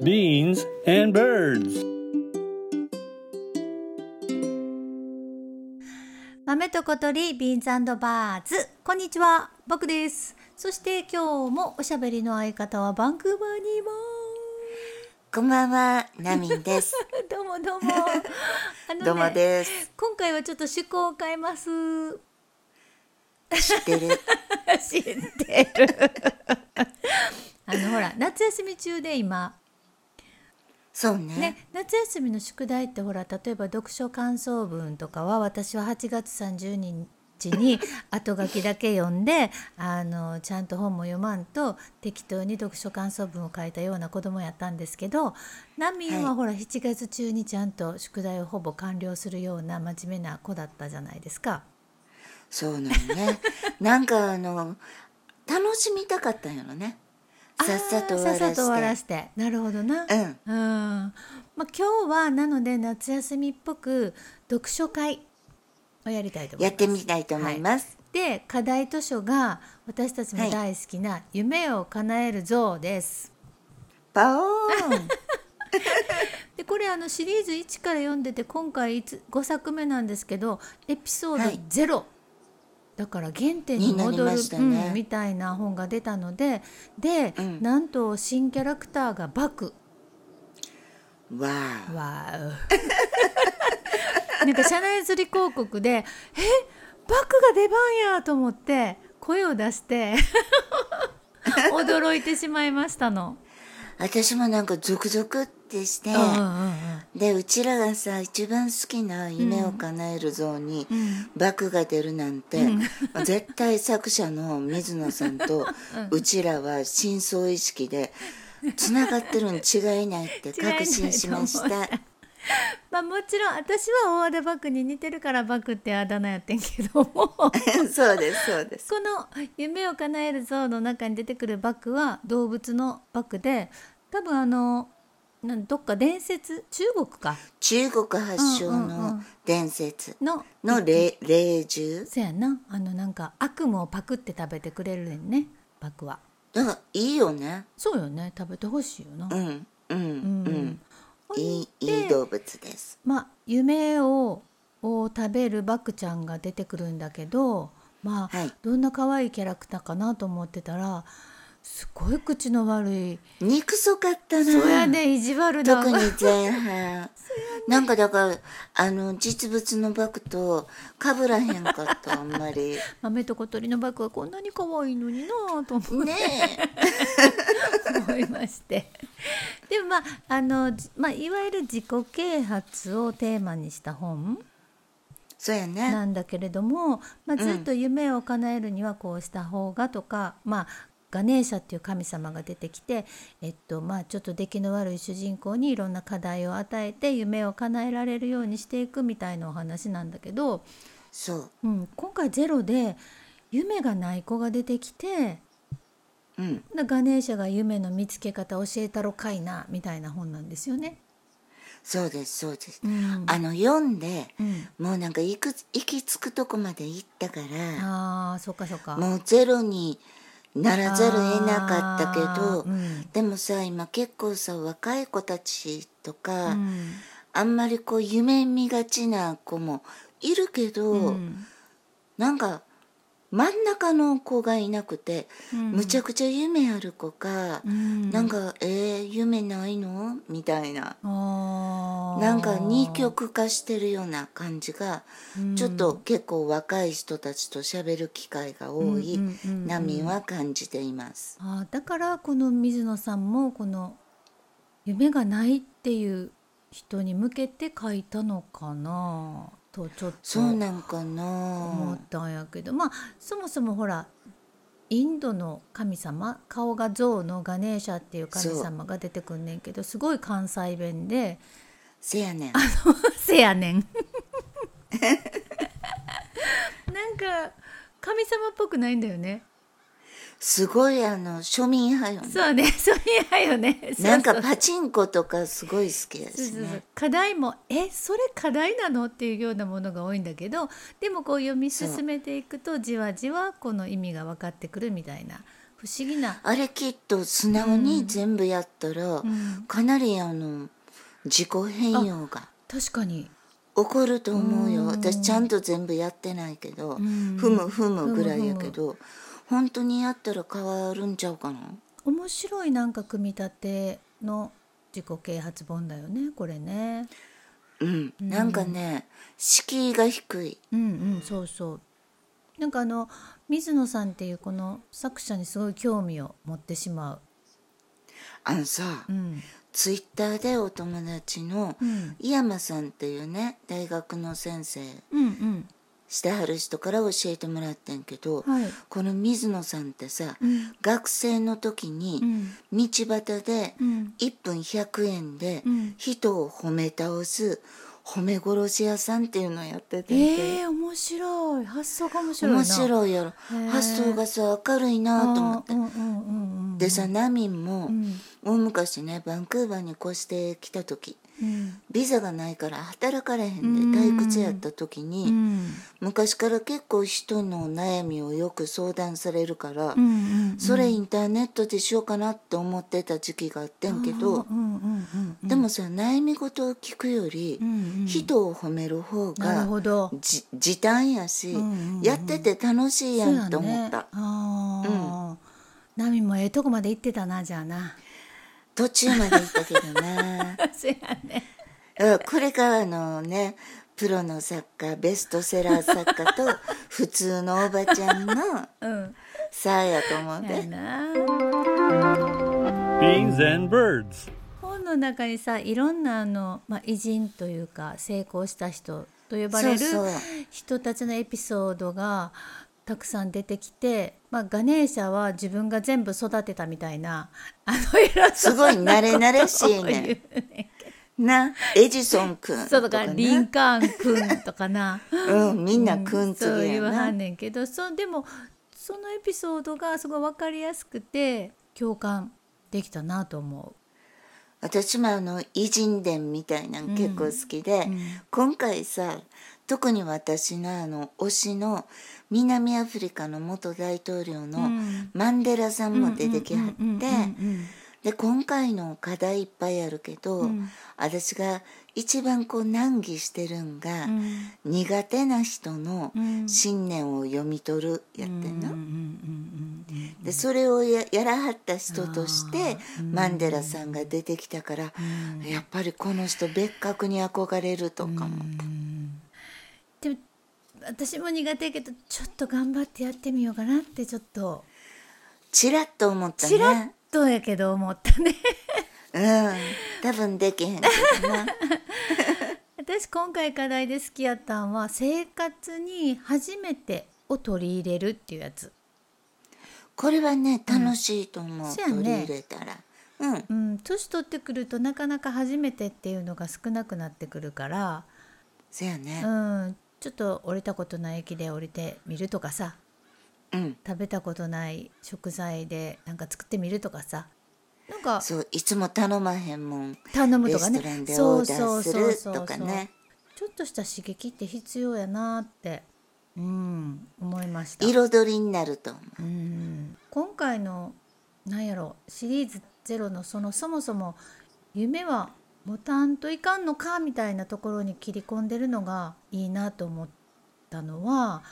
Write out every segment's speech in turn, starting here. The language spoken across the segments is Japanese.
beans, and birds. 豆と小鳥ビーンズバーズこんにちは僕ですそして今日もおしゃべりの相方はバンクーバーにいまこんばんは、ナミンです。す どうもどうも あのねどうもです。今回はちょっと趣向を変えます知ってる。知ってるあのほら夏休み中で今そうね。ね、夏休みの宿題ってほら例えば読書感想文とかは私は8月30日に 後書きだけ読んであのちゃんと本も読まんと適当に読書感想文を書いたような子供やったんですけどナミンははいほら7月中にちゃんと宿題をほぼ完了するような真面目な子だったじゃないですか。そうなのね。なんかあの、楽しみたかったんやろね。さっさと終わらと終わらして。なるほどな。うん。うんまあ、今日はなので夏休みっぽく読書会をやりたいと思います。やってみたいと思います。で課題図書が私たちも大好きな「夢を叶える像」です。パオーン でこれあのシリーズ1から読んでて今回5作目なんですけどエピソードはい0、だから原点に戻るねうんみたいな本が出たのでで、うんなんと新キャラクターがバク。わわー なんか社内釣り広告で「えバクが出番や!」と思って声を出して 驚いてしまいましたの。お。私もなんかゾクゾクってして、うんうんうんで、うちらがさ、一番好きな夢を叶える像に、バクが出るなんて、絶対作者の水野さんと、うちらは深層意識で、つながってるに違いないって確信しました。まあもちろん私は大和田バクに似てるからバクってあだ名やってんけども。こ そうです、そうです。の「夢を叶える像」の中に出てくるバクは動物のバクで多分あのなんどっか伝説中国か。中国発祥のん伝説。のの霊霊獣。そやな。あのなんか悪夢をパクって食べてくれるねんねバクは。だからいいよね。そうよね。食べてほしいよな、うんうんうん、ほんいいでいい動物です。まあ夢をを食べるバクちゃんが出てくるんだけどまあ、はい。どんな可愛いキャラクターかなと思ってたらすごい口の悪い。憎そかったな。そうやね意地悪な。特に前半。なんかだからあの実物のバクと被らへんかったあんまり。豆と小鳥のバクはこんなに可愛いのになぁと思って。ね 思いまして。でもまああの、じまあ、いわゆる自己啓発をテーマにした本。そうやね。なんだけれども、まあ、ずっと夢を叶えるにはこうした方がとか、まあガネーシャっていう神様が出てきて、えっとまあ、ちょっと出来の悪い主人公にいろんな課題を与えて夢を叶えられるようにしていくみたいなお話なんだけど、そう。うん、今回ゼロで夢がない子が出てきてうん。でガネーシャが夢の見つけ方教えたろかいなみたいな本なんですよね。そうですそうです、うん。あの読んで、うん。もうなんか行く行き着くとこまで行ったからあーそっかそっか。もうゼロにならざるを得なかったけど、うん。でもさ今結構さ若い子たちとか、うん。あんまりこう夢見がちな子もいるけど、うん。なんか真ん中の子がいなくて、うん。むちゃくちゃ夢ある子か、うん。なんか「えー、夢ないの?」みたいな。なんか二極化してるような感じが、うん。ちょっと結構若い人たちと喋る機会が多い波は感じています。あーだからこの水野さんもこの夢がないっていう人に向けて書いたのかな？とちょっとそうなんか思なったんやけど。まあそもそもほらインドの神様顔が象のガネーシャっていう神様が出てくんねんけどすごい関西弁で。せやねん。「せやねん」なんか神様っぽくないんだよね。すごいあの庶民派よね。そうね そういう。やよね。なんかパチンコとかすごい好きだそうそうそう。しね。課題もえそれ課題なのっていうようなものが多いんだけどでもこう読み進めていくとじわじわこの意味が分かってくるみたいな不思議な。あれきっと素直に全部やったら、ん。かなりあの自己変容が確かに。起こると思うよ、うん。私ちゃんと全部やってないけど、ん。ふむふむぐらいやけど、本当にやったら変わるんちゃうかな？面白いなんか組み立ての自己啓発本だよねこれね。うん、なんかね敷居が低い。うんうんそうそう。なんかあの水野さんっていうこの作者にすごい興味を持ってしまう。あのさ、うん。ツイッターでお友達のうん。井山さんっていうね大学の先生。うんうんしてはる人から教えてもらってんけど、はい。この水野さんってさ、うん。学生の時うにん。道端でうん。1分100円でうん。人を褒め倒す褒め殺し屋さんっていうのをやってて、えー、面白い。発想が面白いな。面白いやろ。発想がさ明るいなと思って。うんうんうんうん。でさナミンもうん。大昔ねバンクーバーに越してきた時うん。ビザがないから働かれへうん。んで退屈やった時に、うん。昔から結構人の悩みをよく相談されるから、それインターネットでしようかなって思ってた時期があってんけど、でもさ悩み事を聞くより、人を褒める方がほど。じ時短やし、やってて楽しいやんと思った、そうやね、ああ、ナミもええとこまで行ってたなじゃあな途中まで行ったけどな。そうやね。うんこれがあのねプロの作家ベストセラー作家と 普通のおばちゃんのうん。さあやと思うやでな。Beans and birds. 本の中にさいろんなあの、まあ、偉人というか成功した人と呼ばれるそうそう。人たちのエピソードがたくさん出てきて、まあ、ガネーシャは自分が全部育てたみたいなあの偉すごい慣れ慣れしいね。なエジソン君そうだかとからリンなカーン君とかな。うんみんな君そう次やな言わはんねんけどそうでもそのエピソードがすごい分かりやすくて共感できたなと思私もあの偉人伝みたいなの結構好きで、今回さ特に私のあの推しの南アフリカの元大統領のん。マンデラさんも出てきはってうんうんうんうんで今回の課題いっぱいあるけど、ん。私が一番こう難儀してるんが、うん。苦手な人のうん。信念を読み取るやってんの。うんうんうんでそれをややらはった人としてマンデラさんが出てきたから、やっぱりこの人別格に憧れるとかも、でも私も苦手やけどちょっと頑張ってやってみようかなってちょっと。ちらっと思ったちらっねとやけど思ったね。うん。多分できへんけどな。私今回課題で好きやったんは生活に初めてを取り入れるっていうやつ。これはね楽しいと思う、そうやね。取り入れたら。うん。うん。年取ってくるとなかなか初めてっていうのが少なくなってくるから。そやね。うんちょっと降りたことない駅で降りてみるとかさ。うん。食べたことない食材でなんか作ってみるとかさ。なんかそういつも頼まへんもん。頼むとかね。そうそうそうそう。ちょっとした刺激って必要やなってうん思いました。彩りになると思う。うん。今回のなんやろシリーズゼロのそのそもそも夢は持たんといかんのかみたいなところに切り込んでるのがいいなと思ったのは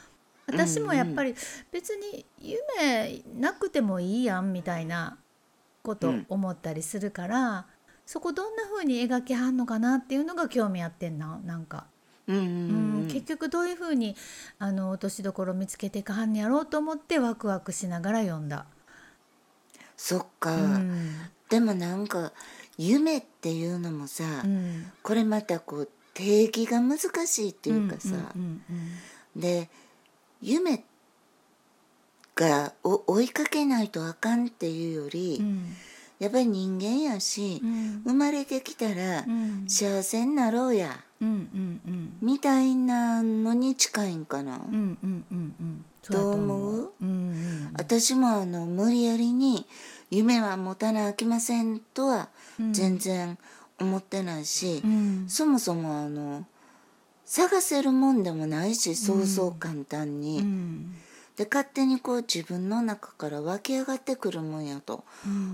私もやっぱり別に夢なくてもいいやんみたいなこと思ったりするから、そこどんな風に描きはんのかなっていうのが興味あってんななんか。うんうんうんうん。結局どういうふうにあの落としどころ見つけていかはんねやろうと思ってワクワクしながら読んだ。そっか、うん。でもなんか夢っていうのもさ、うん。これまたこう定義が難しいっていうかさ、で夢がお追いかけないとあかんっていうより、うん。やっぱり人間やし、うん。生まれてきたらうん。幸せになろうやみたいなのに近いんかな、どう思う？うんうん。私もあの無理やりに夢は持たなあきませんとは全然思ってないし、うん。そもそもあの探せるもんでもないしそうそう簡単に、うん。で勝手にこう自分の中から湧き上がってくるもんやと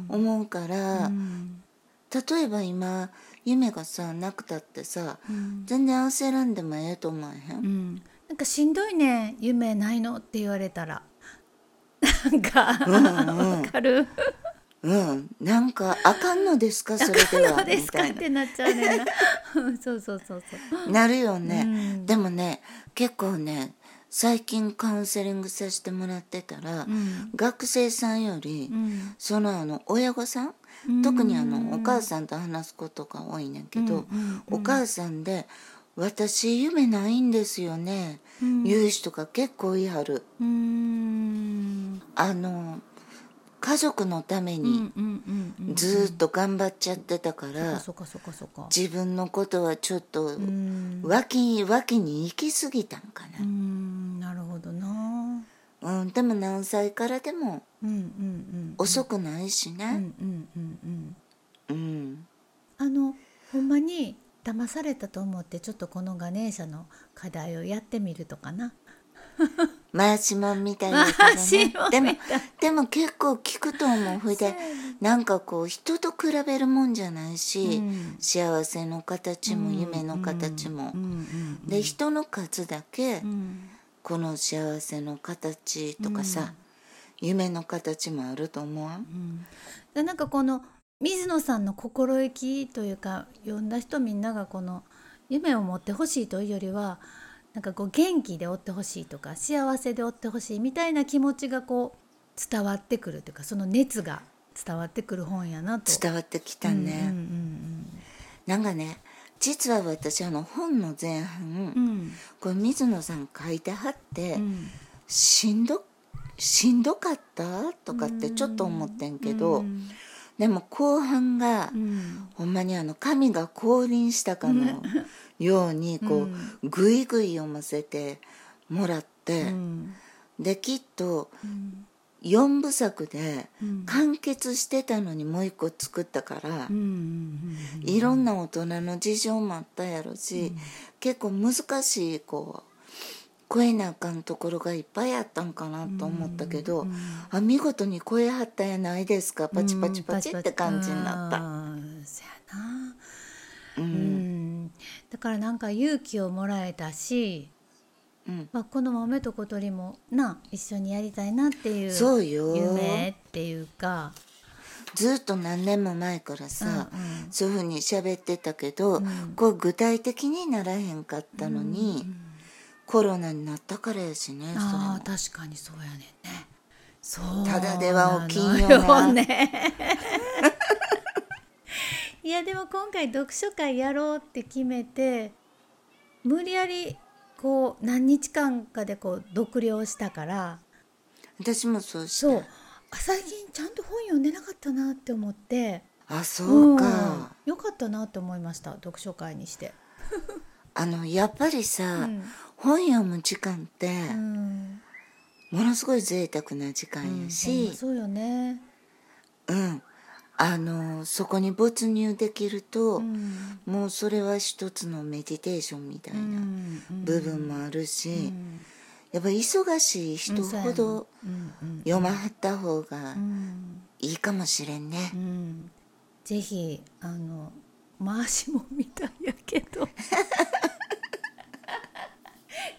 思うから、例えば今夢がさなくたってさ、全然焦らんでもええと思わへん、うん。なんかしんどいね夢ないのって言われたらなんかわかる。うん、なんかあかんのですか？それでどはうですかってな。っちゃうねそうそうそうそう。ななるよね、うん。でもね結構ね最近カウンセリングさせてもらってたら、ん。学生さんより、ん。そのあの親御さん、特にあのお母さんと話すことが多いねんけど、お母さんで「私夢ないんですよね」言う人が結構いはる。うーんあの家族のためにずーっと頑張っちゃってたから、自分のことはちょっとうん。脇脇に行き過ぎたんかうーんなるほどな。な、うん、でも何歳からでも遅くないしうんうねんうんうん。うん、あのほんまに騙されたと思ってちょっとこのガネーシャの課題をやってみるとかな回しもんみたいだけ回しもんどねでもでも結構聞くと思う。ふいでなんかこう人と比べるもんじゃないし、うん。幸せの形も夢の形も、うんうんで人の数だけ、うん。この幸せの形とかさ、夢の形もあると思わん、でなんかこの水野さんの心意気というか読んだ人みんながこの夢を持ってほしいというよりはなんかこう元気でおってほしいとか幸せでおってほしいみたいな気持ちがこう伝わってくるというかその熱が伝わってくる本やなと。伝わってきたね、うんうんなんかね実は私あの本の前半、うんうんこれ水野さん書いてはって、うん。しんどしんどかったとかってちょっと思ってんけど、うん。でも後半が、うん。ほんまにあの神が降臨したかの ようにこう、ぐいぐい読ませてもらって、うん。できっとうん。4部作でうん。完結してたのにもう一個作ったから、いろんな大人の事情もあったやろし、結構難しいこう超えなあかんところがいっぱいあったんかなと思ったけど、あ見事に超えはったやないですか。パチパチパチって感じになった。うんそやなううんんだからなんか勇気をもらえたし、うん。まあ、この豆と小鳥もな一緒にやりたいなっていうそうよ。夢っていうか。ずっと何年も前からさ、うんうん。そういうふうに喋ってたけど、ん。こう具体的にならへんかったのに、コロナになったからやしねあ確かにそうやねんね。ただでは起きんよね。いやでも今回読書会やろうって決めて無理やりこう何日間かでこう読了したから私もそうしたそう。あ最近ちゃんと本読んでなかったなって思って。あそうか、うん。よかったなって思いました読書会にして。あのやっぱりさ、うん。本読む時間って、うん。ものすごい贅沢な時間やし。ま、そうよね。うんあのそこに没入できると、うん。もうそれは一つのメディテーションみたいな部分もあるし、やっぱ忙しい人ほどうん。うん。読まはった方がうん。いいかもしれんね。う。ん。ぜひあの回しもみたいやけど。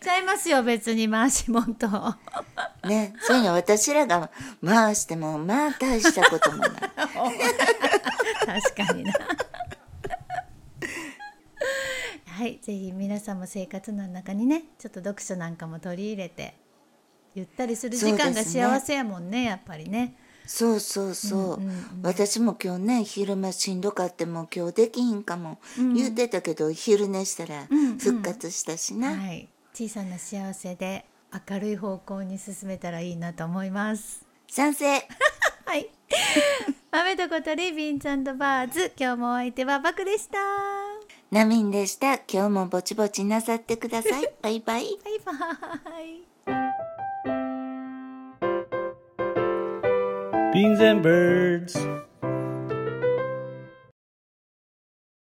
ちゃいますよ別に回しもんとね、そういうの私らが回してもまあ大したこともない。確かにな。はいぜひ皆さんも生活の中にねちょっと読書なんかも取り入れてゆったりする時間が幸せやもんねやっぱりね。そうそうそう,、うんうんうん。私も今日ね昼間しんどかってもう今日できひんかも言ってたけど、昼寝したらうんうん。復活したしな、はい。小さな幸せで明るい方向に進めたらいいなと思います。賛成。はい。豆と小鳥ビンチバーズ。今日もお相手はバクでした。ナミンでした。今日もぼちぼちなさってください。バイバイ。バイバイ。Beans and birds.